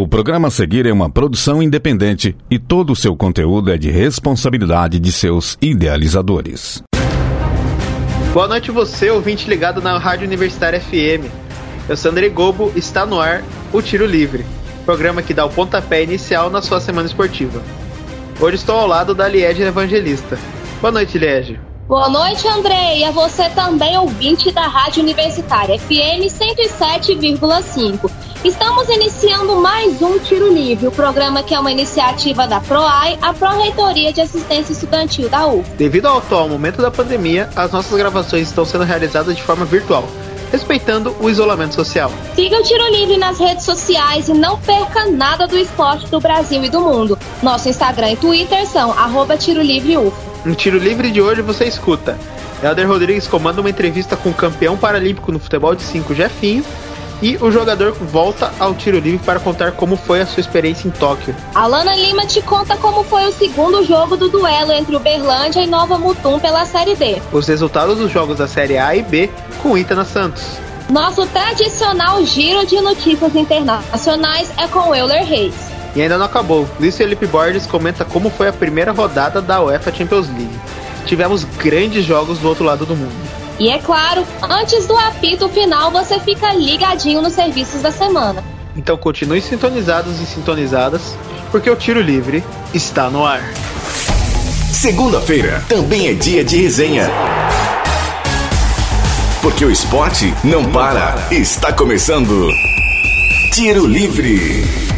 O programa a seguir é uma produção independente e todo o seu conteúdo é de responsabilidade de seus idealizadores. Boa noite você, ouvinte ligado na Rádio Universitária FM. Eu sou André Gobo, está no ar o Tiro Livre, programa que dá o pontapé inicial na sua semana esportiva. Hoje estou ao lado da Liege Evangelista. Boa noite, Liege. Boa noite, André, e a você também, ouvinte da Rádio Universitária FM 107,5. Estamos iniciando mais um Tiro Livre, o programa que é uma iniciativa da PROAI, a Pró-Reitoria de Assistência Estudantil da UF. Devido ao atual momento da pandemia, as nossas gravações estão sendo realizadas de forma virtual, respeitando o isolamento social. Siga o Tiro Livre nas redes sociais e não perca nada do esporte do Brasil e do mundo. Nosso Instagram e Twitter são arroba Tiro Livre. No Tiro Livre de hoje você escuta Helder Rodrigues comanda uma entrevista com o campeão paralímpico no futebol de 5 Jefinho e o jogador volta ao tiro livre para contar como foi a sua experiência em Tóquio. Alana Lima te conta como foi o segundo jogo do duelo entre o Berlândia e Nova Mutum pela Série D. Os resultados dos jogos da Série A e B com Itana Santos. Nosso tradicional giro de notícias internacionais é com Euler Reis. E ainda não acabou. Luiz Felipe Borges comenta como foi a primeira rodada da UEFA Champions League. Tivemos grandes jogos do outro lado do mundo. E é claro, antes do apito final, você fica ligadinho nos serviços da semana. Então continue sintonizados e sintonizadas, porque o Tiro Livre está no ar. Segunda-feira também é dia de resenha. Porque o esporte não para. Está começando. Tiro Livre.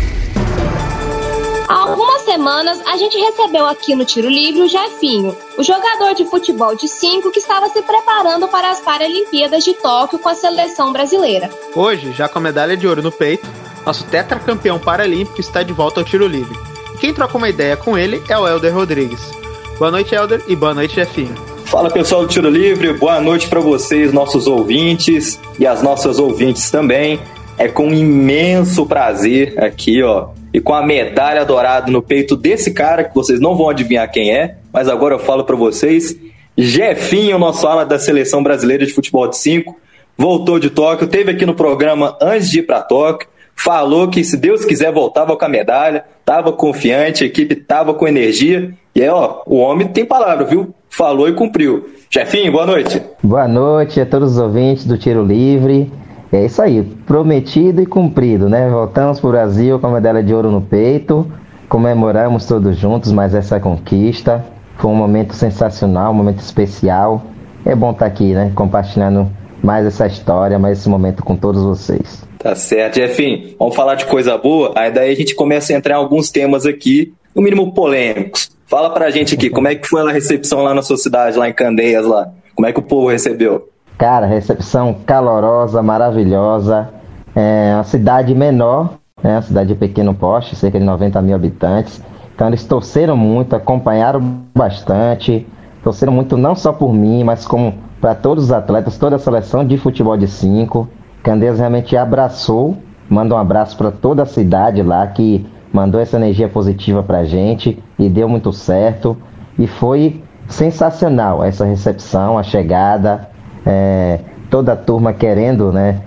Semanas a gente recebeu aqui no Tiro Livre o Jefinho, o jogador de futebol de 5 que estava se preparando para as Paralimpíadas de Tóquio com a seleção brasileira. Hoje, já com a medalha de ouro no peito, nosso tetracampeão paralímpico está de volta ao Tiro Livre. Quem troca uma ideia com ele é o Helder Rodrigues. Boa noite, Helder, e boa noite, Jefinho. Fala pessoal do Tiro Livre, boa noite para vocês, nossos ouvintes e as nossas ouvintes também. É com imenso prazer aqui, ó, e com a medalha dourada no peito desse cara que vocês não vão adivinhar quem é, mas agora eu falo para vocês. Jefinho, nosso ala da seleção brasileira de futebol de 5, voltou de Tóquio, teve aqui no programa antes de ir para Tóquio, falou que se Deus quiser voltava com a medalha, tava confiante, a equipe tava com energia. E aí, ó, o homem tem palavra, viu? Falou e cumpriu. Jefinho, boa noite. Boa noite a todos os ouvintes do Tiro Livre. É isso aí, prometido e cumprido, né? Voltamos para o Brasil com a medalha de ouro no peito, comemoramos todos juntos mais essa conquista. Foi um momento sensacional, um momento especial. É bom estar aqui, né? Compartilhando mais essa história, mais esse momento com todos vocês. Tá certo, Jefinho. Vamos falar de coisa boa, aí daí a gente começa a entrar em alguns temas aqui, no mínimo polêmicos. Fala pra gente aqui, como é que foi a recepção lá na sua cidade, lá em Candeias, lá? Como é que o povo recebeu? Cara, recepção calorosa, maravilhosa. É uma cidade menor, né? uma cidade de pequeno porte, cerca de 90 mil habitantes. Então eles torceram muito, acompanharam bastante, torceram muito não só por mim, mas como para todos os atletas, toda a seleção de futebol de 5. Candeias realmente abraçou, manda um abraço para toda a cidade lá que mandou essa energia positiva para a gente e deu muito certo. E foi sensacional essa recepção, a chegada, é, toda a turma querendo né,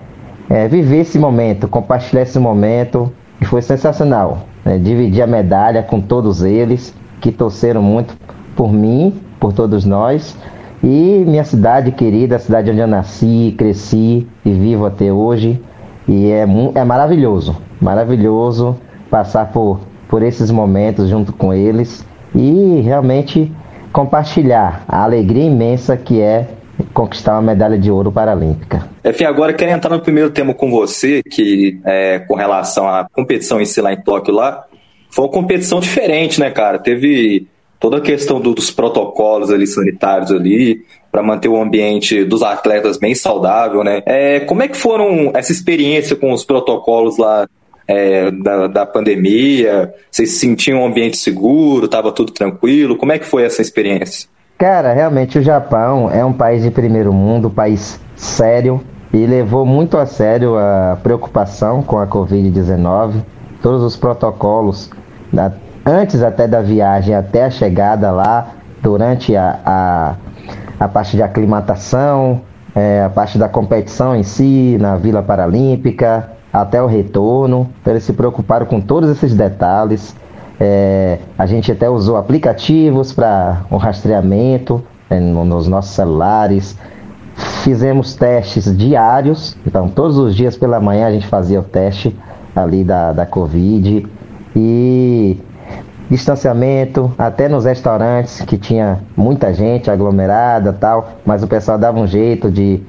é, viver esse momento, compartilhar esse momento. E foi sensacional. Né, dividir a medalha com todos eles que torceram muito por mim, por todos nós. E minha cidade querida, a cidade onde eu nasci, cresci e vivo até hoje. E é, é maravilhoso, maravilhoso passar por, por esses momentos junto com eles e realmente compartilhar a alegria imensa que é conquistar uma medalha de ouro paralímpica. Enfim, agora quero entrar no primeiro tema com você, que é com relação à competição em si lá em Tóquio lá. Foi uma competição diferente, né, cara? Teve toda a questão do, dos protocolos ali sanitários ali para manter o ambiente dos atletas bem saudável, né? É, como é que foram essa experiência com os protocolos lá é, da, da pandemia? Vocês sentiam um ambiente seguro? Tava tudo tranquilo? Como é que foi essa experiência? Cara, realmente o Japão é um país de primeiro mundo, país sério e levou muito a sério a preocupação com a Covid-19, todos os protocolos, antes até da viagem, até a chegada lá, durante a, a, a parte de aclimatação, é, a parte da competição em si, na Vila Paralímpica, até o retorno. Então, eles se preocuparam com todos esses detalhes. É, a gente até usou aplicativos para o rastreamento é, nos nossos celulares. Fizemos testes diários, então todos os dias pela manhã a gente fazia o teste ali da, da Covid. E distanciamento, até nos restaurantes que tinha muita gente aglomerada tal, mas o pessoal dava um jeito de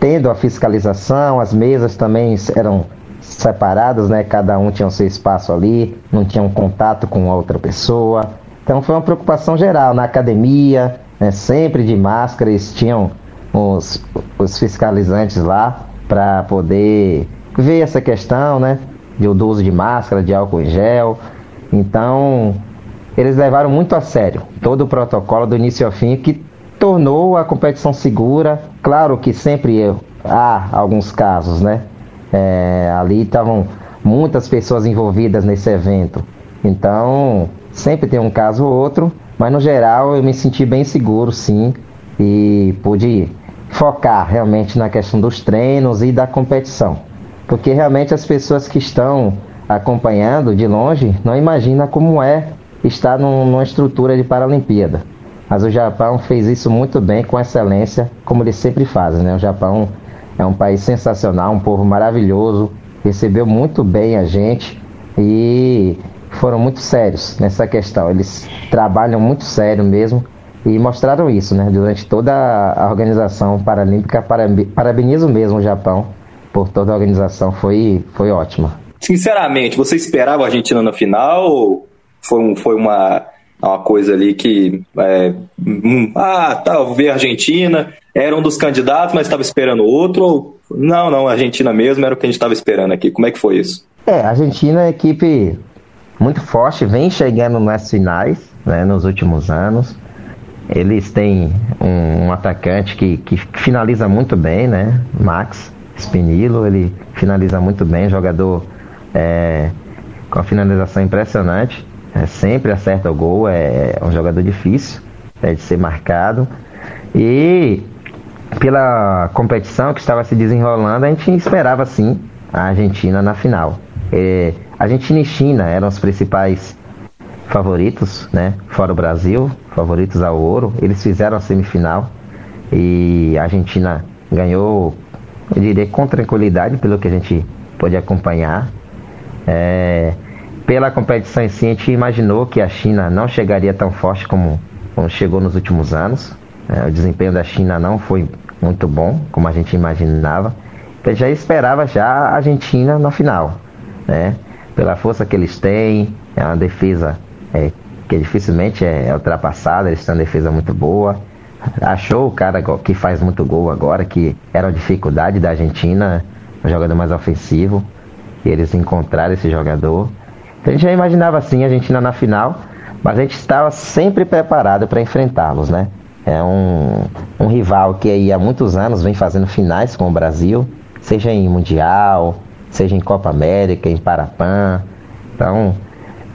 tendo a fiscalização, as mesas também eram separadas, né? Cada um tinha o seu espaço ali, não tinha um contato com outra pessoa. Então foi uma preocupação geral na academia, né? sempre de máscara, eles tinham os, os fiscalizantes lá para poder ver essa questão, né? Do uso de máscara, de álcool em gel. Então, eles levaram muito a sério todo o protocolo do início ao fim, que tornou a competição segura. Claro que sempre há alguns casos, né? É, ali estavam muitas pessoas envolvidas nesse evento. Então, sempre tem um caso ou outro, mas no geral eu me senti bem seguro, sim, e pude focar realmente na questão dos treinos e da competição. Porque realmente as pessoas que estão acompanhando de longe não imagina como é estar num, numa estrutura de Paralimpíada. Mas o Japão fez isso muito bem, com excelência, como eles sempre fazem. Né? O Japão é um país sensacional, um povo maravilhoso, recebeu muito bem a gente e foram muito sérios nessa questão. Eles trabalham muito sério mesmo e mostraram isso né? durante toda a organização paralímpica. Parabenizo mesmo o Japão por toda a organização, foi, foi ótima. Sinceramente, você esperava a Argentina na final ou foi, um, foi uma, uma coisa ali que. É, hum, ah, tá, ver a Argentina, era um dos candidatos, mas estava esperando outro? Ou, não, não, a Argentina mesmo era o que a gente estava esperando aqui. Como é que foi isso? É, a Argentina é equipe muito forte, vem chegando nas finais né, nos últimos anos. Eles têm um, um atacante que, que finaliza muito bem, né? Max Spinillo, ele finaliza muito bem, jogador é, com a finalização impressionante, é, sempre acerta o gol, é, é um jogador difícil é, de ser marcado. E pela competição que estava se desenrolando, a gente esperava sim a Argentina na final. É, Argentina e China eram os principais favoritos, né? Fora o Brasil, favoritos ao ouro. Eles fizeram a semifinal e a Argentina ganhou, eu diria, com tranquilidade, pelo que a gente pôde acompanhar. É, pela competição em si, a gente imaginou que a China não chegaria tão forte como, como chegou nos últimos anos. É, o desempenho da China não foi muito bom, como a gente imaginava. Então já esperava já a Argentina na final, né? Pela força que eles têm, é uma defesa é, que dificilmente é, é ultrapassada, eles têm uma defesa muito boa. Achou o cara que faz muito gol agora, que era a dificuldade da Argentina, um jogador mais ofensivo que eles encontraram esse jogador. Então, a gente já imaginava assim a Argentina na final, mas a gente estava sempre preparado para enfrentá-los, né? É um, um rival que aí há muitos anos vem fazendo finais com o Brasil, seja em Mundial, seja em Copa América, em Parapan. Então,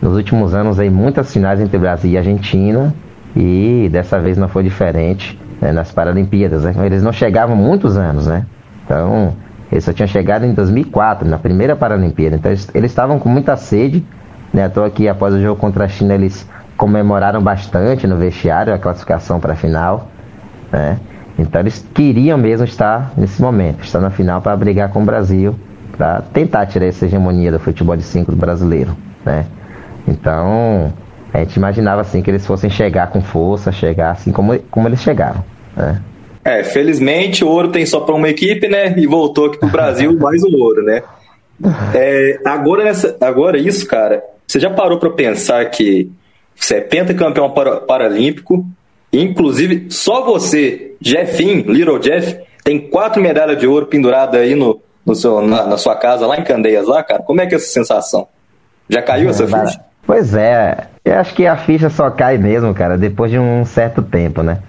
nos últimos anos aí muitas finais entre Brasil e Argentina e dessa vez não foi diferente né, nas Paralimpíadas. Né? Eles não chegavam muitos anos, né? Então, ele só tinha chegado em 2004, na primeira Paralimpíada. Então eles, estavam com muita sede. Né? Estou aqui após o jogo contra a China, eles comemoraram bastante no vestiário a classificação para a final. Né? Então eles queriam mesmo estar nesse momento, estar na final para brigar com o Brasil, para tentar tirar essa hegemonia do futebol de cinco brasileiro. Né? Então a gente imaginava assim que eles fossem chegar com força, chegar assim como, como eles chegaram. Né? É, felizmente o ouro tem só para uma equipe, né? E voltou aqui pro Brasil mais o ouro, né? É, agora, nessa, agora isso, cara, você já parou para pensar que você é pentacampeão para, paralímpico, inclusive só você, Jeffinho, Little Jeff, tem quatro medalhas de ouro penduradas aí no, no seu, na, na, sua casa, lá em Candeias, lá, cara. Como é que é essa sensação? Já caiu é, essa ficha? Pois é, eu acho que a ficha só cai mesmo, cara, depois de um certo tempo, né?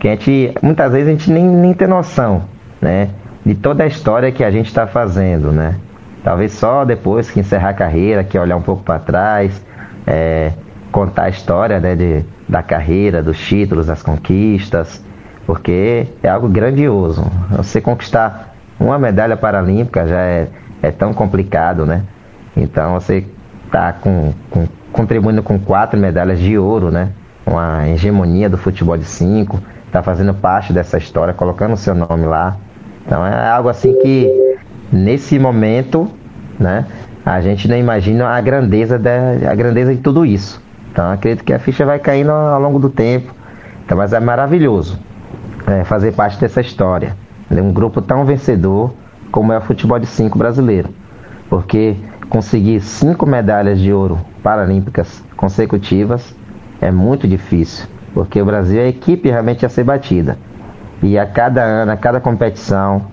que a gente, muitas vezes a gente nem, nem tem noção, né? De toda a história que a gente está fazendo, né? Talvez só depois que encerrar a carreira, que olhar um pouco para trás, é, contar a história né, de, da carreira, dos títulos, das conquistas, porque é algo grandioso. Você conquistar uma medalha paralímpica já é, é tão complicado, né? Então você está com, com, contribuindo com quatro medalhas de ouro, né? Uma hegemonia do futebol de cinco, está fazendo parte dessa história, colocando o seu nome lá. Então é algo assim que nesse momento, né? A gente não imagina a grandeza da, a grandeza de tudo isso. Então acredito que a ficha vai caindo ao longo do tempo. Então, mas é maravilhoso é, fazer parte dessa história. É um grupo tão vencedor como é o futebol de cinco brasileiro. Porque conseguir cinco medalhas de ouro paralímpicas consecutivas é muito difícil. Porque o Brasil é a equipe realmente a ser batida. E a cada ano, a cada competição,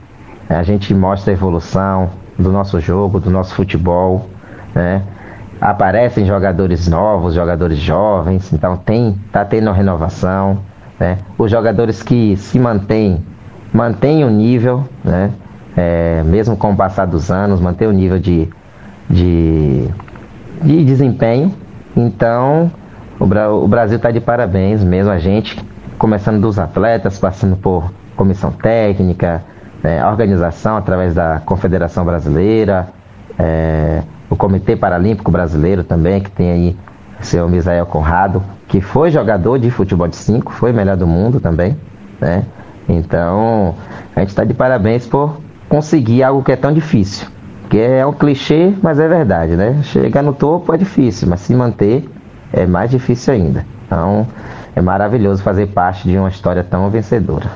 a gente mostra a evolução do nosso jogo, do nosso futebol. Né? Aparecem jogadores novos, jogadores jovens, então tem, tá tendo renovação. Né? Os jogadores que se mantêm, mantêm o nível, né? É, mesmo com o passar dos anos, mantém o nível de, de, de desempenho. Então, o, Bra o Brasil está de parabéns, mesmo a gente, começando dos atletas, passando por comissão técnica, é, organização através da Confederação Brasileira, é, o Comitê Paralímpico Brasileiro também, que tem aí seu Misael Conrado, que foi jogador de futebol de 5, foi melhor do mundo também, né? Então, a gente está de parabéns por conseguir algo que é tão difícil. Que é um clichê, mas é verdade, né? Chegar no topo é difícil, mas se manter é mais difícil ainda. Então, é maravilhoso fazer parte de uma história tão vencedora.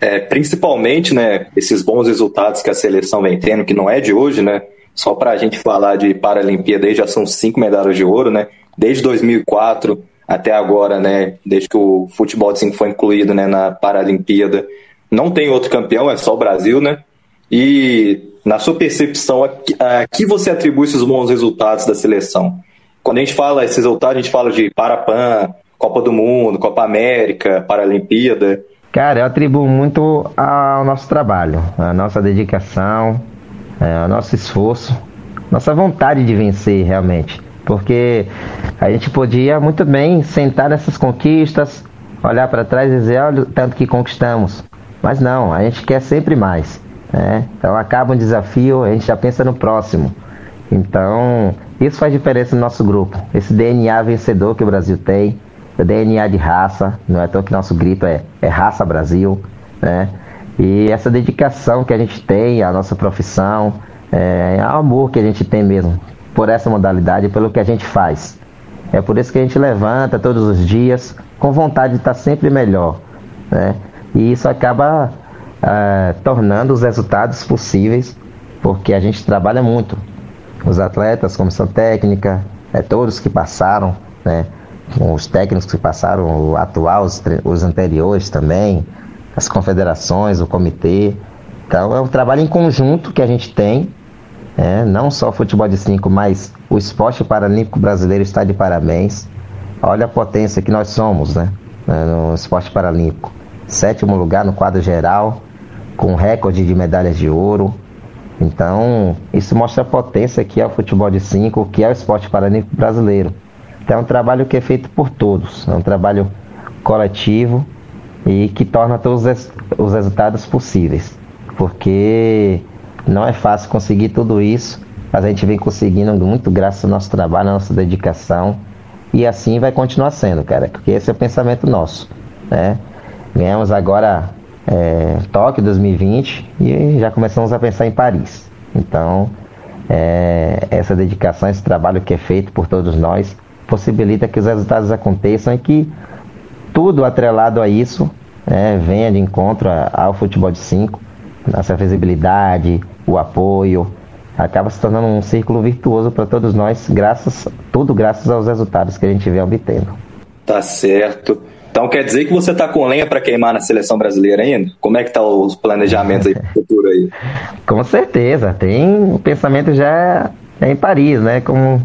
É, principalmente, né, esses bons resultados que a seleção vem tendo, que não é de hoje, né? Só para a gente falar de Paralimpíada já são cinco medalhas de ouro, né? Desde 2004 até agora, né? Desde que o futebol de cinco foi incluído né, na Paralimpíada. Não tem outro campeão, é só o Brasil, né? E na sua percepção, a que você atribui esses bons resultados da seleção? Quando a gente fala esses resultados, a gente fala de Parapan, Copa do Mundo, Copa América, Paralimpíada. Cara, eu atribuo muito ao nosso trabalho, a nossa dedicação, é, o nosso esforço, nossa vontade de vencer realmente. Porque a gente podia muito bem sentar nessas conquistas, olhar para trás e dizer, olha o tanto que conquistamos. Mas não, a gente quer sempre mais. Né? Então acaba um desafio, a gente já pensa no próximo. Então, isso faz diferença no nosso grupo. Esse DNA vencedor que o Brasil tem, o DNA de raça, não é tão que nosso grito é, é raça Brasil, né? E essa dedicação que a gente tem à nossa profissão, é, é o amor que a gente tem mesmo por essa modalidade, pelo que a gente faz. É por isso que a gente levanta todos os dias com vontade de estar sempre melhor. Né? E isso acaba uh, tornando os resultados possíveis, porque a gente trabalha muito. Os atletas, comissão técnica, é, todos que passaram, né? os técnicos que passaram, o atual, os, os anteriores também, as confederações, o comitê. Então é um trabalho em conjunto que a gente tem, é, não só o futebol de cinco, mas o esporte paralímpico brasileiro está de parabéns. Olha a potência que nós somos né, no esporte paralímpico. Sétimo lugar no quadro geral, com recorde de medalhas de ouro. Então, isso mostra a potência que é o futebol de cinco, que é o esporte paralímpico brasileiro. Então, é um trabalho que é feito por todos, é um trabalho coletivo e que torna todos os resultados possíveis. Porque não é fácil conseguir tudo isso, mas a gente vem conseguindo muito graças ao nosso trabalho, à nossa dedicação. E assim vai continuar sendo, cara, porque esse é o pensamento nosso. Né? Ganhamos agora é, Tóquio 2020 e já começamos a pensar em Paris. Então, é, essa dedicação, esse trabalho que é feito por todos nós, possibilita que os resultados aconteçam e que tudo atrelado a isso é, venha de encontro ao futebol de 5, nossa visibilidade, o apoio, acaba se tornando um círculo virtuoso para todos nós, graças, tudo graças aos resultados que a gente vem obtendo. Tá certo. Então quer dizer que você está com lenha para queimar na seleção brasileira ainda? Como é que tá os planejamentos aí para o futuro aí? com certeza, tem o pensamento já é em Paris, né? Como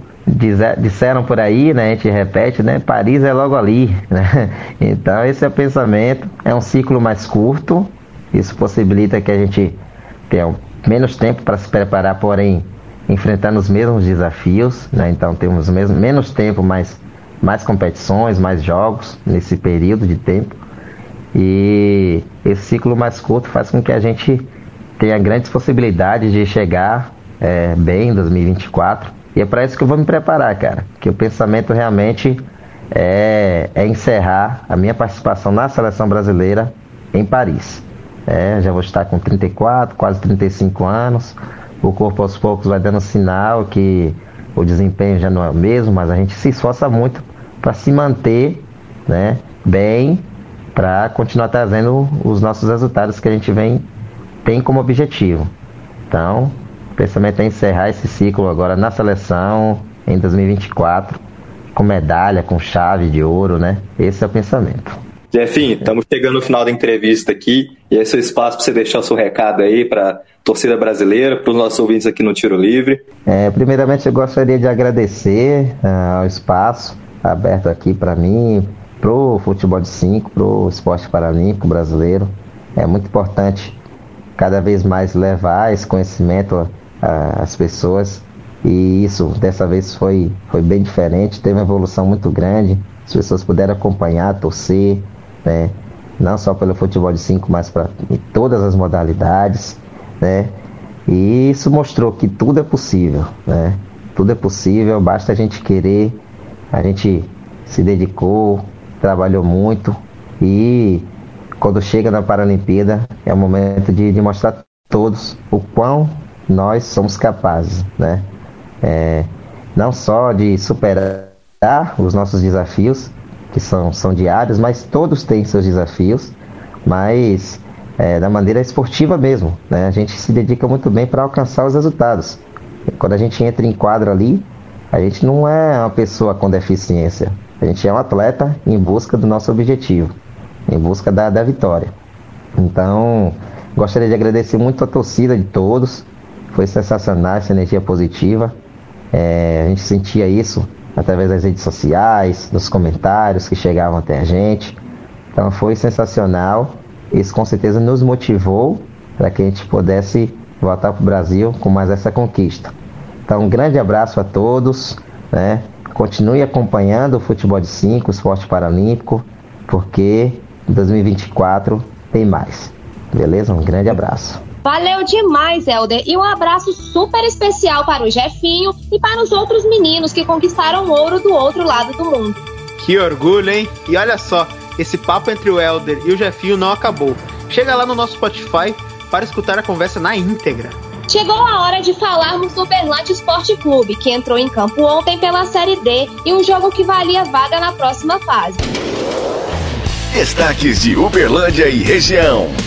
disseram por aí, né, a gente repete, né, Paris é logo ali, né? Então esse é o pensamento, é um ciclo mais curto, isso possibilita que a gente tenha menos tempo para se preparar, porém enfrentando os mesmos desafios, né? Então temos mesmo, menos tempo, mas mais competições, mais jogos nesse período de tempo. E esse ciclo mais curto faz com que a gente tenha grandes possibilidades de chegar é, bem em 2024. E é para isso que eu vou me preparar, cara. Que o pensamento realmente é, é encerrar a minha participação na seleção brasileira em Paris. É, já vou estar com 34, quase 35 anos. O corpo aos poucos vai dando sinal que o desempenho já não é o mesmo, mas a gente se esforça muito para se manter né, bem, para continuar trazendo os nossos resultados que a gente vem tem como objetivo. Então, pensamento é encerrar esse ciclo agora na seleção em 2024 com medalha, com chave de ouro, né? Esse é o pensamento. Jefinho, estamos chegando no final da entrevista aqui e é seu espaço para você deixar o seu recado aí para torcida brasileira, para os nossos ouvintes aqui no Tiro Livre. É, primeiramente, eu gostaria de agradecer uh, ao espaço aberto aqui para mim, para o futebol de 5, para o esporte paralímpico brasileiro. É muito importante cada vez mais levar esse conhecimento às pessoas e isso dessa vez foi, foi bem diferente, teve uma evolução muito grande. As pessoas puderam acompanhar, torcer, né? não só pelo futebol de 5, mas para todas as modalidades. Né? E isso mostrou que tudo é possível. Né? Tudo é possível, basta a gente querer. A gente se dedicou, trabalhou muito e quando chega na Paralimpíada é o momento de, de mostrar a todos o quão nós somos capazes, né? é, não só de superar os nossos desafios, que são, são diários, mas todos têm seus desafios, mas é, da maneira esportiva mesmo. Né? A gente se dedica muito bem para alcançar os resultados. Quando a gente entra em quadro ali, a gente não é uma pessoa com deficiência, a gente é um atleta em busca do nosso objetivo, em busca da, da vitória. Então, gostaria de agradecer muito a torcida de todos, foi sensacional essa energia positiva. É, a gente sentia isso através das redes sociais, dos comentários que chegavam até a gente. Então foi sensacional. Isso com certeza nos motivou para que a gente pudesse voltar para o Brasil com mais essa conquista. Então um grande abraço a todos. Né? Continue acompanhando o futebol de 5, o esporte paralímpico, porque em 2024 tem mais. Beleza? Um grande abraço. Valeu demais, Helder. E um abraço super especial para o Jefinho e para os outros meninos que conquistaram ouro do outro lado do mundo. Que orgulho, hein? E olha só, esse papo entre o Helder e o Jefinho não acabou. Chega lá no nosso Spotify para escutar a conversa na íntegra. Chegou a hora de falarmos do Berlante Esporte Clube, que entrou em campo ontem pela Série D e um jogo que valia vaga na próxima fase. Destaques de Uberlândia e região.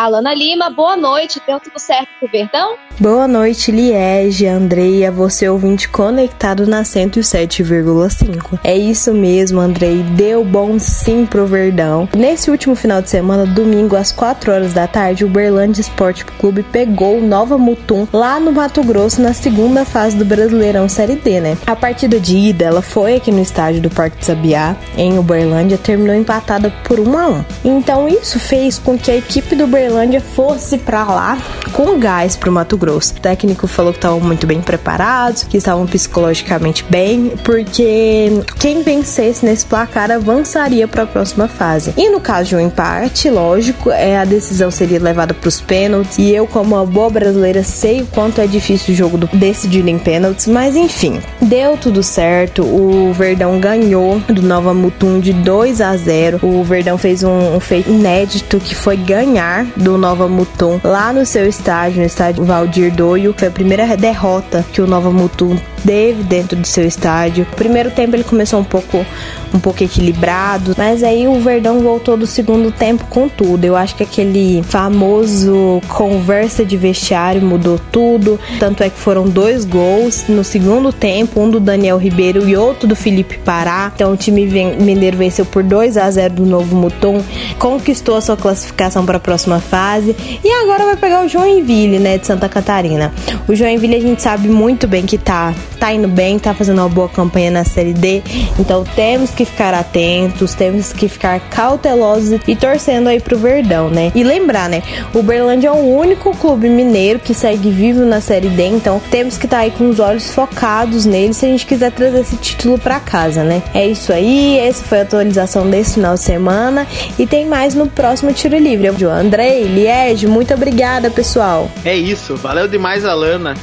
Alana Lima, boa noite. Deu tudo certo pro Verdão? Boa noite, Liege, Andreia, você ouvinte conectado na 107,5. É isso mesmo, Andrei, deu bom sim pro Verdão. Nesse último final de semana, domingo às 4 horas da tarde, o Berlândia Esporte Clube pegou Nova Mutum lá no Mato Grosso na segunda fase do Brasileirão Série D, né? A partida de ida, ela foi aqui no estádio do Parque de Sabiá, em Uberlândia, terminou empatada por 1 a 1. Então isso fez com que a equipe do Uberlândia fosse para lá com gás pro Mato Grosso Grosso. O técnico falou que estavam muito bem preparados, que estavam psicologicamente bem, porque quem vencesse nesse placar avançaria para a próxima fase. E no caso de um empate, lógico, é a decisão seria levada para os pênaltis. E eu, como uma boa brasileira, sei o quanto é difícil o jogo do, decidido em pênaltis, mas enfim, deu tudo certo. O Verdão ganhou do Nova Mutum de 2 a 0. O Verdão fez um, um feito inédito que foi ganhar do Nova Mutum lá no seu estádio, no estádio Valdir Dirdoio. Foi a primeira derrota que o Nova Mutum teve dentro do seu estádio. O primeiro tempo ele começou um pouco um pouco equilibrado, mas aí o Verdão voltou do segundo tempo com tudo. Eu acho que aquele famoso conversa de vestiário mudou tudo, tanto é que foram dois gols no segundo tempo, um do Daniel Ribeiro e outro do Felipe Pará. Então o time mineiro venceu por 2 a 0 do Novo Mutum, conquistou a sua classificação para a próxima fase e agora vai pegar o Joinville, né, de Santa Catarina. O Joinville a gente sabe muito bem que tá tá indo bem, tá fazendo uma boa campanha na Série D. Então temos que ficar atentos, temos que ficar cautelosos e torcendo aí pro Verdão, né? E lembrar, né? O Berlândia é o único clube mineiro que segue vivo na Série D, então temos que estar tá aí com os olhos focados nele se a gente quiser trazer esse título para casa, né? É isso aí, essa foi a atualização desse final de semana e tem mais no próximo Tiro Livre. Andrei, Liege, muito obrigada, pessoal. É isso, valeu demais, Alana.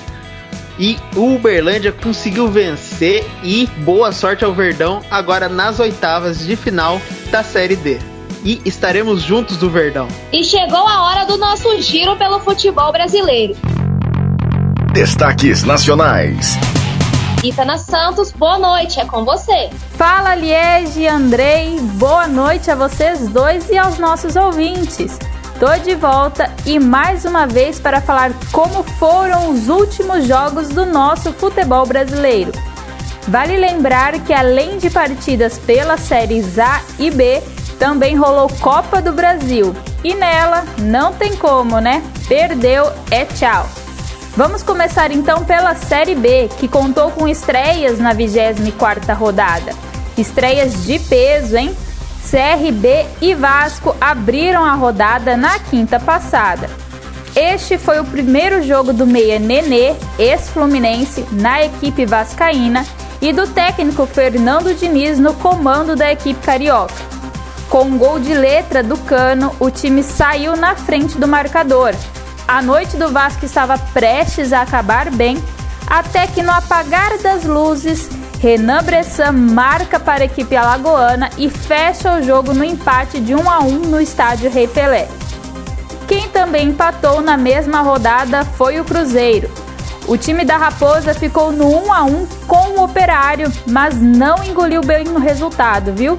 E o Uberlândia conseguiu vencer e boa sorte ao Verdão agora nas oitavas de final da Série D. E estaremos juntos do Verdão. E chegou a hora do nosso giro pelo futebol brasileiro. Destaques nacionais. Itana Santos, boa noite, é com você. Fala Liege, Andrei, boa noite a vocês dois e aos nossos ouvintes. Tô de volta e mais uma vez para falar como foram os últimos jogos do nosso futebol brasileiro. Vale lembrar que além de partidas pelas séries A e B, também rolou Copa do Brasil. E nela não tem como, né? Perdeu é tchau. Vamos começar então pela Série B, que contou com estreias na 24ª rodada. Estreias de peso, hein? CRB e Vasco abriram a rodada na quinta passada. Este foi o primeiro jogo do meia Nenê, ex-fluminense, na equipe vascaína e do técnico Fernando Diniz no comando da equipe carioca. Com um gol de letra do Cano, o time saiu na frente do marcador. A noite do Vasco estava prestes a acabar bem, até que no apagar das luzes, Renan Bressan marca para a equipe alagoana e fecha o jogo no empate de 1 a 1 no estádio Rei Pelé. Quem também empatou na mesma rodada foi o Cruzeiro. O time da Raposa ficou no 1 a 1 com o Operário, mas não engoliu bem o resultado, viu?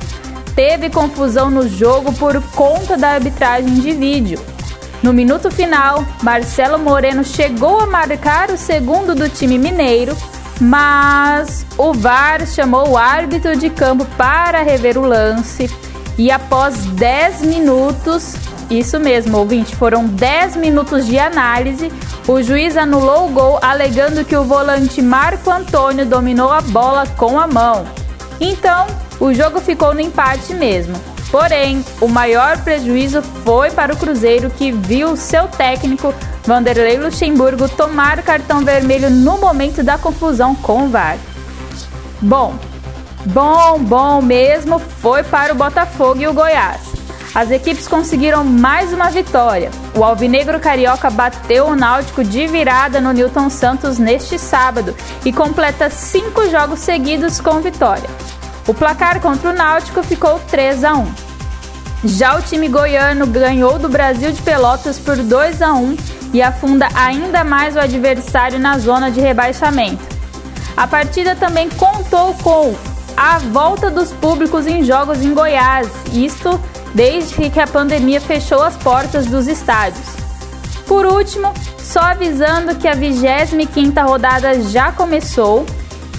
Teve confusão no jogo por conta da arbitragem de vídeo. No minuto final, Marcelo Moreno chegou a marcar o segundo do time mineiro, mas o VAR chamou o árbitro de campo para rever o lance e após 10 minutos, isso mesmo, ouvinte, foram 10 minutos de análise, o juiz anulou o gol alegando que o volante Marco Antônio dominou a bola com a mão. Então, o jogo ficou no empate mesmo. Porém, o maior prejuízo foi para o Cruzeiro, que viu seu técnico Vanderlei Luxemburgo tomar cartão vermelho no momento da confusão com o VAR. Bom, bom, bom mesmo foi para o Botafogo e o Goiás. As equipes conseguiram mais uma vitória. O Alvinegro Carioca bateu o Náutico de virada no Newton Santos neste sábado e completa cinco jogos seguidos com vitória. O placar contra o Náutico ficou 3 a 1. Já o time goiano ganhou do Brasil de Pelotas por 2 a 1 e afunda ainda mais o adversário na zona de rebaixamento. A partida também contou com a volta dos públicos em jogos em Goiás, isto desde que a pandemia fechou as portas dos estádios. Por último, só avisando que a 25ª rodada já começou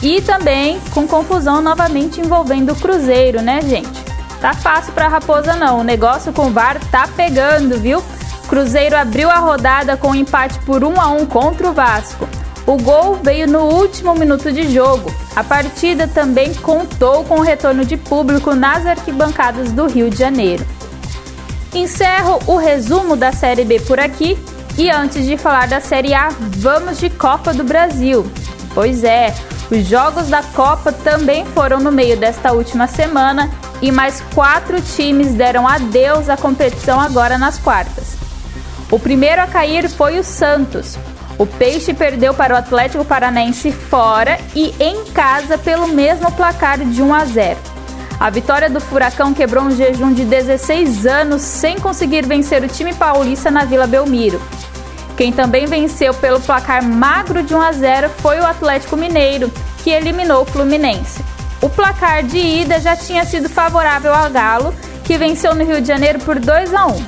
e também com confusão novamente envolvendo o Cruzeiro, né, gente? Tá fácil para Raposa não. O negócio com o VAR tá pegando, viu? Cruzeiro abriu a rodada com um empate por 1 a 1 contra o Vasco. O gol veio no último minuto de jogo. A partida também contou com o retorno de público nas arquibancadas do Rio de Janeiro. Encerro o resumo da Série B por aqui e antes de falar da Série A, vamos de Copa do Brasil. Pois é, os jogos da Copa também foram no meio desta última semana e mais quatro times deram adeus à competição agora nas quartas. O primeiro a cair foi o Santos. O Peixe perdeu para o Atlético Paranaense fora e em casa pelo mesmo placar de 1 a 0. A vitória do Furacão quebrou um jejum de 16 anos sem conseguir vencer o time paulista na Vila Belmiro. Quem também venceu pelo placar magro de 1 a 0 foi o Atlético Mineiro, que eliminou o Fluminense. O placar de ida já tinha sido favorável ao Galo, que venceu no Rio de Janeiro por 2 a 1.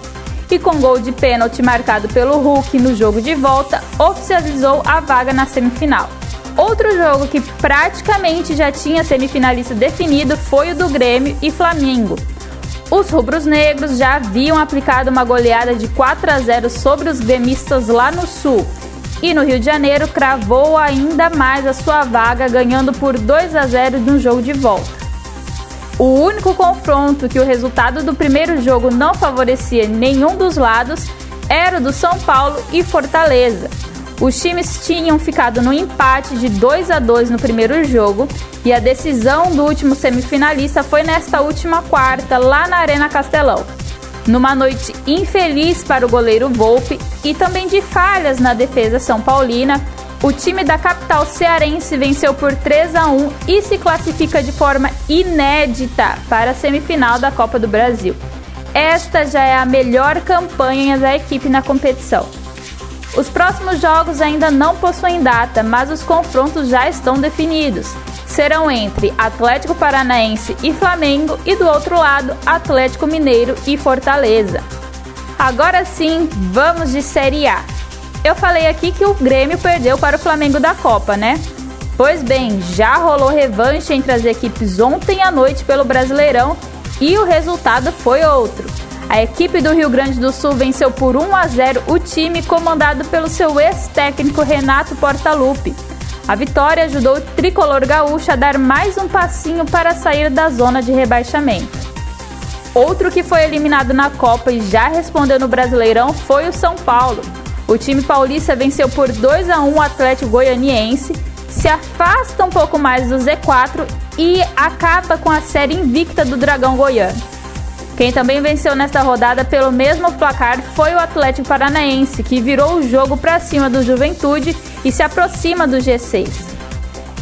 E com gol de pênalti marcado pelo Hulk no jogo de volta, oficializou a vaga na semifinal. Outro jogo que praticamente já tinha semifinalista definido foi o do Grêmio e Flamengo. Os rubros-negros já haviam aplicado uma goleada de 4 a 0 sobre os gremistas lá no Sul. E no Rio de Janeiro cravou ainda mais a sua vaga, ganhando por 2 a 0 no jogo de volta. O único confronto que o resultado do primeiro jogo não favorecia nenhum dos lados era o do São Paulo e Fortaleza. Os times tinham ficado no empate de 2 a 2 no primeiro jogo e a decisão do último semifinalista foi nesta última quarta, lá na Arena Castelão. Numa noite infeliz para o goleiro Volpe e também de falhas na defesa São Paulina, o time da capital cearense venceu por 3 a 1 e se classifica de forma inédita para a semifinal da Copa do Brasil. Esta já é a melhor campanha da equipe na competição. Os próximos jogos ainda não possuem data, mas os confrontos já estão definidos. Serão entre Atlético Paranaense e Flamengo e do outro lado Atlético Mineiro e Fortaleza. Agora sim, vamos de Série A. Eu falei aqui que o Grêmio perdeu para o Flamengo da Copa, né? Pois bem, já rolou revanche entre as equipes ontem à noite pelo Brasileirão e o resultado foi outro. A equipe do Rio Grande do Sul venceu por 1 a 0 o time comandado pelo seu ex-técnico Renato Portaluppi. A vitória ajudou o tricolor gaúcho a dar mais um passinho para sair da zona de rebaixamento. Outro que foi eliminado na Copa e já respondeu no Brasileirão foi o São Paulo. O time paulista venceu por 2 a 1 o Atlético Goianiense, se afasta um pouco mais do Z4 e acaba com a série invicta do Dragão Goiano. Quem também venceu nesta rodada pelo mesmo placar foi o Atlético Paranaense, que virou o jogo para cima do Juventude e se aproxima do G6.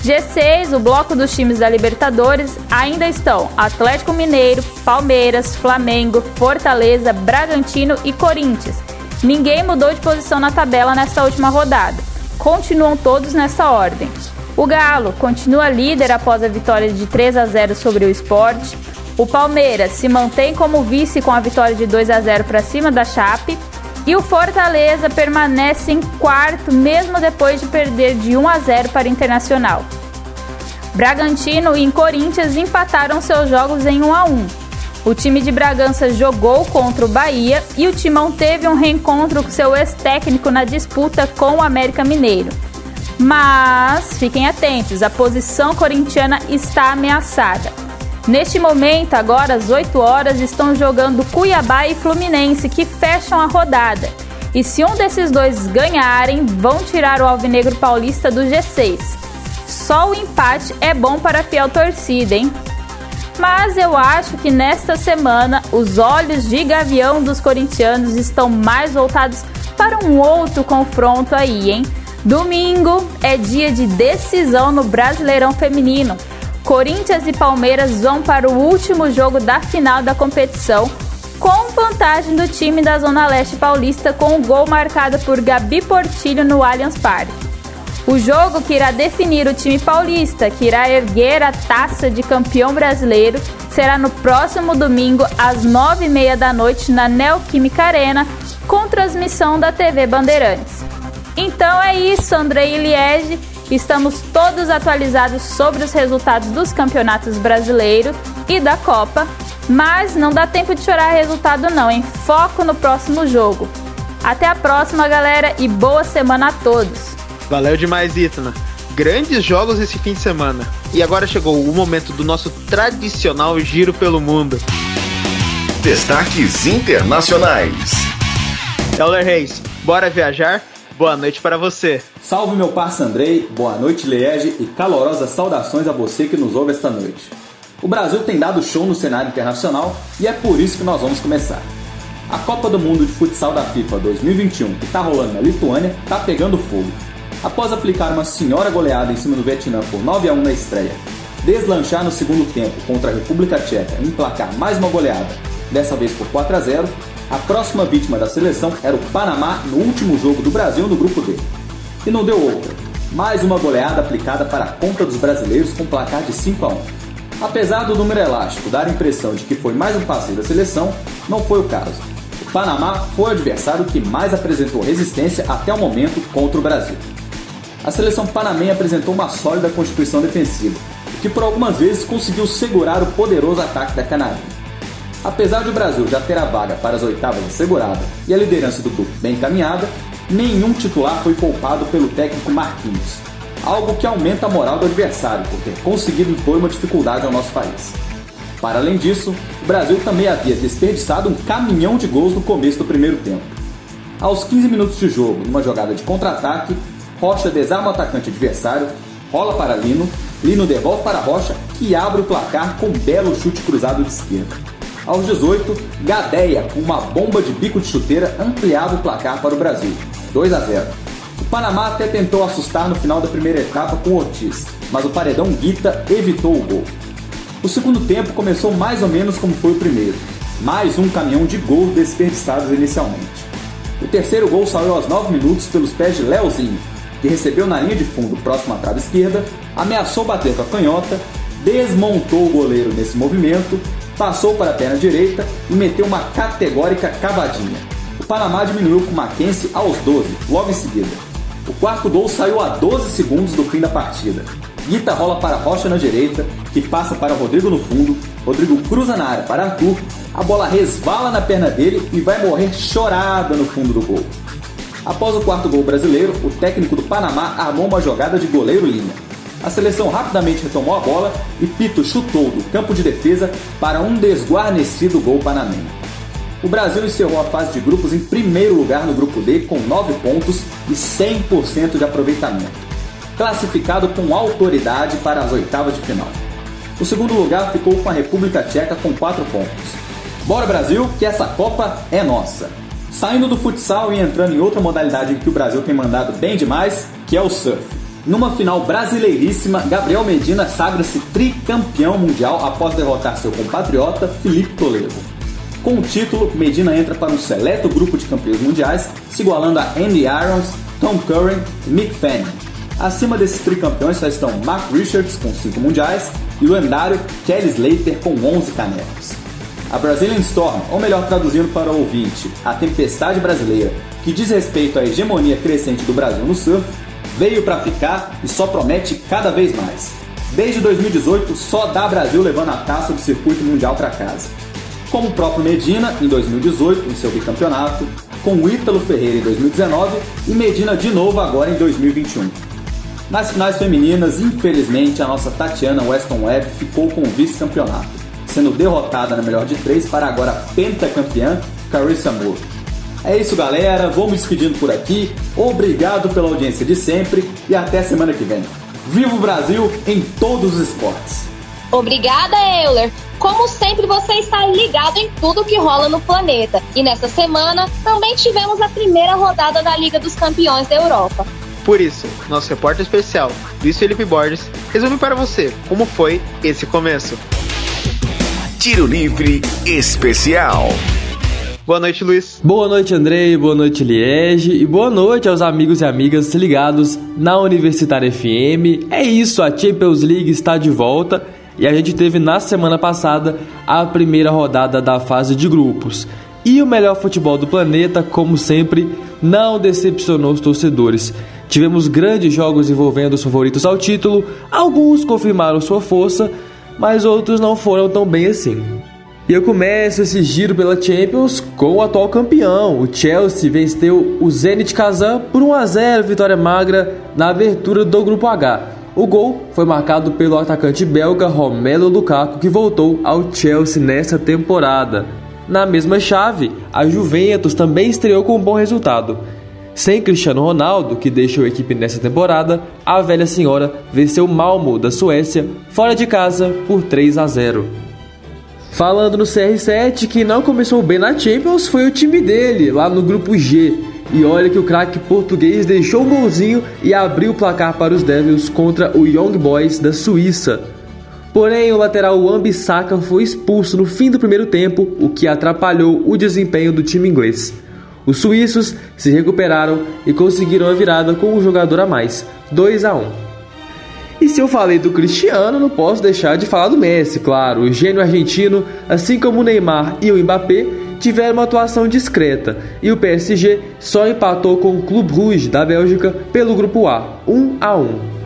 G6, o bloco dos times da Libertadores, ainda estão Atlético Mineiro, Palmeiras, Flamengo, Fortaleza, Bragantino e Corinthians. Ninguém mudou de posição na tabela nesta última rodada. Continuam todos nessa ordem. O Galo continua líder após a vitória de 3 a 0 sobre o Sport. O Palmeiras se mantém como vice com a vitória de 2 a 0 para cima da Chape. E o Fortaleza permanece em quarto, mesmo depois de perder de 1 a 0 para o Internacional. Bragantino e Corinthians empataram seus jogos em 1 a 1. O time de Bragança jogou contra o Bahia e o Timão teve um reencontro com seu ex-técnico na disputa com o América Mineiro. Mas fiquem atentos, a posição corintiana está ameaçada. Neste momento, agora às 8 horas, estão jogando Cuiabá e Fluminense, que fecham a rodada. E se um desses dois ganharem, vão tirar o Alvinegro Paulista do G6. Só o empate é bom para a fiel torcida, hein? Mas eu acho que nesta semana os olhos de gavião dos corintianos estão mais voltados para um outro confronto aí, hein? Domingo é dia de decisão no Brasileirão Feminino. Corinthians e Palmeiras vão para o último jogo da final da competição, com vantagem do time da Zona Leste Paulista com o um gol marcado por Gabi Portilho no Allianz Parque. O jogo que irá definir o time paulista, que irá erguer a taça de campeão brasileiro, será no próximo domingo, às nove e meia da noite, na Neoquímica Arena, com transmissão da TV Bandeirantes. Então é isso, André e Liege. Estamos todos atualizados sobre os resultados dos campeonatos brasileiros e da Copa, mas não dá tempo de chorar resultado não, em foco no próximo jogo. Até a próxima, galera, e boa semana a todos. Valeu demais, Itana. Grandes jogos esse fim de semana. E agora chegou o momento do nosso tradicional giro pelo mundo. Destaques internacionais. Euler Reis, bora viajar? Boa noite para você. Salve meu parça Andrei, boa noite Liege e calorosas saudações a você que nos ouve esta noite. O Brasil tem dado show no cenário internacional e é por isso que nós vamos começar. A Copa do Mundo de Futsal da FIFA 2021, que está rolando na Lituânia, está pegando fogo. Após aplicar uma senhora goleada em cima do Vietnã por 9 a 1 na estreia, deslanchar no segundo tempo contra a República Tcheca e emplacar mais uma goleada, dessa vez por 4 a 0, a próxima vítima da seleção era o Panamá no último jogo do Brasil no grupo D. E não deu outra. Mais uma goleada aplicada para a conta dos brasileiros com placar de 5 a 1. Apesar do número elástico dar a impressão de que foi mais um passeio da seleção, não foi o caso. O Panamá foi o adversário que mais apresentou resistência até o momento contra o Brasil. A seleção panamenha apresentou uma sólida constituição defensiva, que por algumas vezes conseguiu segurar o poderoso ataque da Canarinha. Apesar de o Brasil já ter a vaga para as oitavas assegurada e a liderança do grupo bem encaminhada, nenhum titular foi poupado pelo técnico Marquinhos, algo que aumenta a moral do adversário por ter conseguido impor uma dificuldade ao nosso país. Para além disso, o Brasil também havia desperdiçado um caminhão de gols no começo do primeiro tempo. Aos 15 minutos de jogo, numa jogada de contra-ataque, Rocha desarma o atacante adversário, rola para Lino, Lino devolve para Rocha, que abre o placar com um belo chute cruzado de esquerda. Aos 18, Gadeia, com uma bomba de bico de chuteira, ampliava o placar para o Brasil, 2 a 0. O Panamá até tentou assustar no final da primeira etapa com Ortiz, mas o paredão Guita evitou o gol. O segundo tempo começou mais ou menos como foi o primeiro, mais um caminhão de gols desperdiçados inicialmente. O terceiro gol saiu aos 9 minutos pelos pés de Leozinho, que recebeu na linha de fundo próximo à trave esquerda, ameaçou bater com a canhota, desmontou o goleiro nesse movimento, passou para a perna direita e meteu uma categórica cavadinha. O Panamá diminuiu com Mackenzie aos 12, logo em seguida. O quarto gol saiu a 12 segundos do fim da partida. Guita rola para Rocha na direita, que passa para Rodrigo no fundo. Rodrigo cruza na área para Arthur. A bola resvala na perna dele e vai morrer chorada no fundo do gol. Após o quarto gol brasileiro, o técnico do Panamá armou uma jogada de goleiro-linha. A seleção rapidamente retomou a bola e Pito chutou do campo de defesa para um desguarnecido gol panamenho. O Brasil encerrou a fase de grupos em primeiro lugar no grupo D com 9 pontos e 100% de aproveitamento, classificado com autoridade para as oitavas de final. O segundo lugar ficou com a República Tcheca com 4 pontos. Bora Brasil, que essa Copa é nossa! Saindo do futsal e entrando em outra modalidade em que o Brasil tem mandado bem demais, que é o surf. Numa final brasileiríssima, Gabriel Medina sagra-se tricampeão mundial após derrotar seu compatriota Felipe Toledo. Com o título, Medina entra para um seleto grupo de campeões mundiais, se igualando a Andy Irons, Tom Curran e Mick Fanning. Acima desses tricampeões só estão Mark Richards com 5 mundiais e o lendário Kelly Slater com 11 canecos. A Brazilian Storm, ou melhor traduzindo para o ouvinte, a tempestade brasileira, que diz respeito à hegemonia crescente do Brasil no surf, veio para ficar e só promete cada vez mais. Desde 2018, só dá Brasil levando a taça do circuito mundial para casa como o próprio Medina em 2018, em seu bicampeonato, com o Ítalo Ferreira em 2019 e Medina de novo agora em 2021. Nas finais femininas, infelizmente, a nossa Tatiana Weston Webb ficou com o vice-campeonato, sendo derrotada na melhor de três para agora pentacampeã Carissa Moore. É isso, galera. Vou me despedindo por aqui. Obrigado pela audiência de sempre e até semana que vem. Viva o Brasil em todos os esportes! Obrigada, Euler! Como sempre, você está ligado em tudo que rola no planeta. E nessa semana também tivemos a primeira rodada da Liga dos Campeões da Europa. Por isso, nosso repórter especial, Luiz Felipe Borges, resume para você como foi esse começo. Tiro Livre Especial. Boa noite, Luiz. Boa noite, Andrei. Boa noite, Liege. E boa noite aos amigos e amigas ligados na Universitária FM. É isso, a Champions League está de volta e a gente teve na semana passada a primeira rodada da fase de grupos. E o melhor futebol do planeta, como sempre, não decepcionou os torcedores. Tivemos grandes jogos envolvendo os favoritos ao título, alguns confirmaram sua força, mas outros não foram tão bem assim. E eu começo esse giro pela Champions com o atual campeão. O Chelsea venceu o Zenit Kazan por 1 a 0, vitória magra na abertura do grupo H. O gol foi marcado pelo atacante belga Romelu Lukaku, que voltou ao Chelsea nesta temporada. Na mesma chave, a Juventus também estreou com um bom resultado. Sem Cristiano Ronaldo, que deixou a equipe nessa temporada, a velha senhora venceu Malmo da Suécia fora de casa por 3 a 0. Falando no CR7, que não começou bem na Champions, foi o time dele, lá no grupo G, e olha que o craque português deixou um golzinho e abriu o placar para os Devils contra o Young Boys da Suíça. Porém, o lateral Wan-Bissaka foi expulso no fim do primeiro tempo, o que atrapalhou o desempenho do time inglês. Os suíços se recuperaram e conseguiram a virada com um jogador a mais, 2 a 1. E se eu falei do Cristiano, não posso deixar de falar do Messi, claro. O gênio argentino, assim como o Neymar e o Mbappé, tiveram uma atuação discreta e o PSG só empatou com o Clube Rouge da Bélgica pelo grupo A, 1 a 1.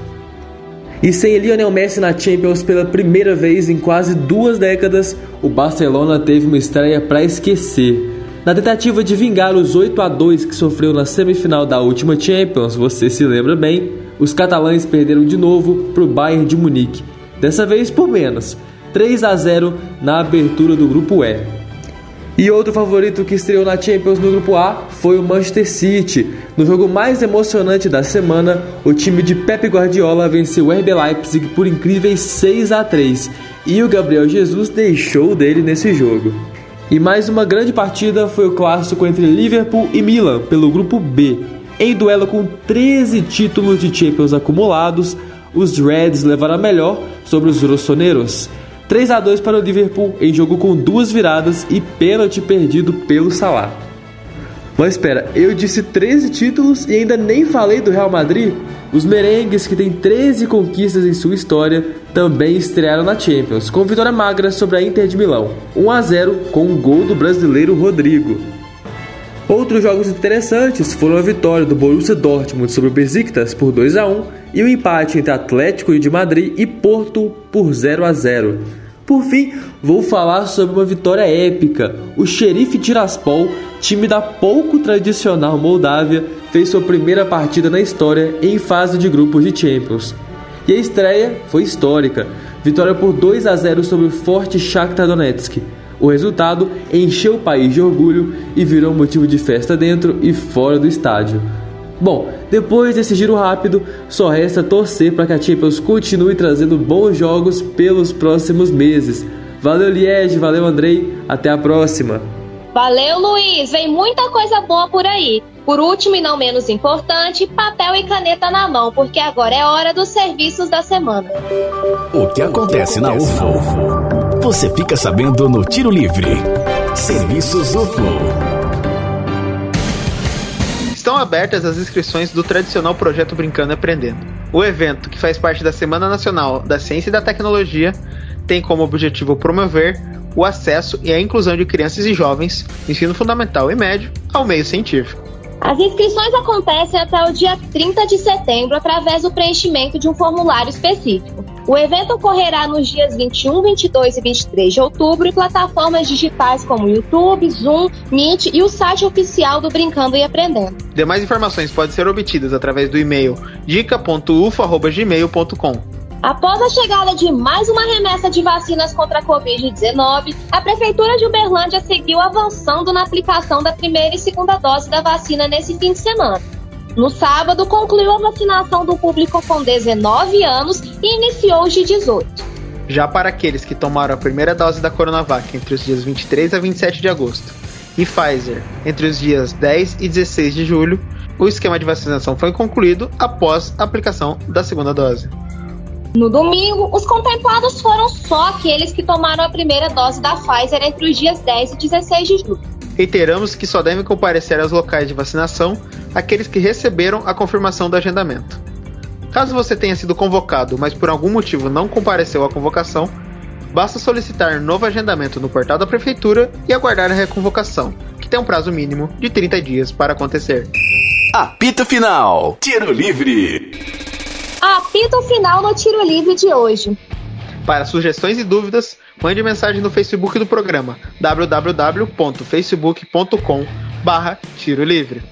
E sem Lionel Messi na Champions pela primeira vez em quase duas décadas, o Barcelona teve uma estreia para esquecer. Na tentativa de vingar os 8 a 2 que sofreu na semifinal da última Champions, você se lembra bem, os catalães perderam de novo para o Bayern de Munique, dessa vez por menos, 3 a 0 na abertura do grupo E. E outro favorito que estreou na Champions no grupo A foi o Manchester City. No jogo mais emocionante da semana, o time de Pep Guardiola venceu o RB Leipzig por incríveis 6 a 3 e o Gabriel Jesus deixou dele nesse jogo. E mais uma grande partida foi o clássico entre Liverpool e Milan pelo grupo B. Em duelo com 13 títulos de Champions acumulados, os Reds levaram a melhor sobre os rossoneiros. 3 a 2 para o Liverpool em jogo com duas viradas e pênalti perdido pelo Salah. Mas espera, eu disse 13 títulos e ainda nem falei do Real Madrid? Os merengues, que têm 13 conquistas em sua história, também estrearam na Champions, com vitória magra sobre a Inter de Milão, 1 a 0 com um gol do brasileiro Rodrigo. Outros jogos interessantes foram a vitória do Borussia Dortmund sobre o Besiktas por 2 a 1 e o empate entre Atlético de Madrid e Porto por 0 a 0. Por fim, vou falar sobre uma vitória épica. O Xerife Tiraspol, time da pouco tradicional Moldávia, fez sua primeira partida na história em fase de grupos de Champions. E a estreia foi histórica. Vitória por 2 a 0 sobre o forte Shakhtar Donetsk. O resultado encheu o país de orgulho e virou motivo de festa dentro e fora do estádio. Bom, depois desse giro rápido, só resta torcer para que a Champions continue trazendo bons jogos pelos próximos meses. Valeu, Liege, valeu, Andrei, até a próxima. Valeu, Luiz, vem muita coisa boa por aí. Por último e não menos importante, papel e caneta na mão, porque agora é hora dos serviços da semana. O que acontece na UFO? Você fica sabendo no Tiro Livre. Serviços UFO estão abertas as inscrições do tradicional projeto Brincando e Aprendendo. O evento, que faz parte da Semana Nacional da Ciência e da Tecnologia, tem como objetivo promover o acesso e a inclusão de crianças e jovens, ensino fundamental e médio, ao meio científico. As inscrições acontecem até o dia 30 de setembro através do preenchimento de um formulário específico. O evento ocorrerá nos dias 21, 22 e 23 de outubro em plataformas digitais como YouTube, Zoom, Meet e o site oficial do Brincando e Aprendendo. Demais informações podem ser obtidas através do e-mail dica.ufo.gmail.com. Após a chegada de mais uma remessa de vacinas contra a Covid-19, a Prefeitura de Uberlândia seguiu avançando na aplicação da primeira e segunda dose da vacina nesse fim de semana. No sábado, concluiu a vacinação do público com 19 anos e iniciou os de 18. Já para aqueles que tomaram a primeira dose da Coronavac entre os dias 23 a 27 de agosto e Pfizer entre os dias 10 e 16 de julho, o esquema de vacinação foi concluído após a aplicação da segunda dose. No domingo, os contemplados foram só aqueles que tomaram a primeira dose da Pfizer entre os dias 10 e 16 de julho. Reiteramos que só devem comparecer aos locais de vacinação aqueles que receberam a confirmação do agendamento. Caso você tenha sido convocado, mas por algum motivo não compareceu à convocação, basta solicitar novo agendamento no portal da Prefeitura e aguardar a reconvocação, que tem um prazo mínimo de 30 dias para acontecer. Apito Final Tiro Livre apito final no tiro livre de hoje. Para sugestões e dúvidas, mande mensagem no Facebook do programa www.facebook.com barra Tiro Livre.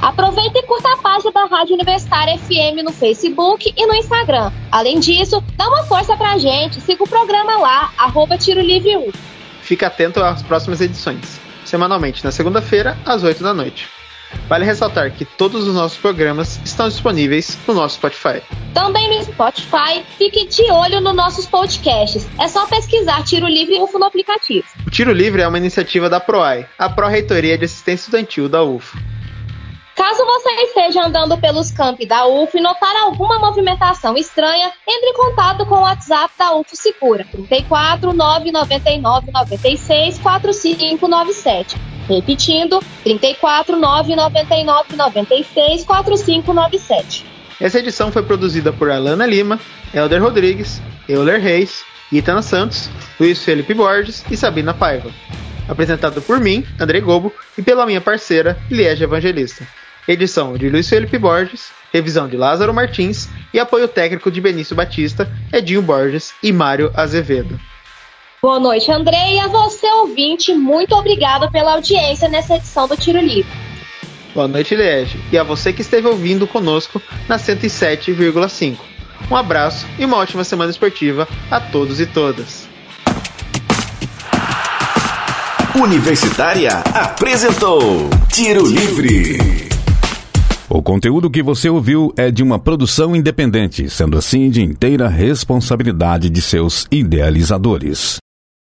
Aproveite e curta a página da Rádio Universitária FM no Facebook e no Instagram. Além disso, dá uma força pra gente, siga o programa lá, arroba Tiro Livre 1. Fique atento às próximas edições, semanalmente na segunda-feira, às 8 da noite. Vale ressaltar que todos os nossos programas estão disponíveis no nosso Spotify. Também no Spotify, fique de olho nos nossos podcasts. É só pesquisar Tiro Livre UFO no aplicativo. O Tiro Livre é uma iniciativa da PROAI, a Pró-Reitoria de Assistência Estudantil da UFO. Caso você esteja andando pelos campi da UFO e notar alguma movimentação estranha, entre em contato com o WhatsApp da UFO Segura, 34 999 96 4597. Repetindo, 34 999 96 4597. Essa edição foi produzida por Alana Lima, Elder Rodrigues, Euler Reis, Itana Santos, Luiz Felipe Borges e Sabina Paiva. Apresentado por mim, André Gobo, e pela minha parceira, Liege Evangelista. Edição de Luiz Felipe Borges, revisão de Lázaro Martins e apoio técnico de Benício Batista, Edinho Borges e Mário Azevedo. Boa noite, André, e a você, ouvinte, muito obrigada pela audiência nessa edição do Tiro Livre. Boa noite, Liege, e a você que esteve ouvindo conosco na 107,5. Um abraço e uma ótima semana esportiva a todos e todas. Universitária apresentou Tiro Livre. O conteúdo que você ouviu é de uma produção independente, sendo assim de inteira responsabilidade de seus idealizadores.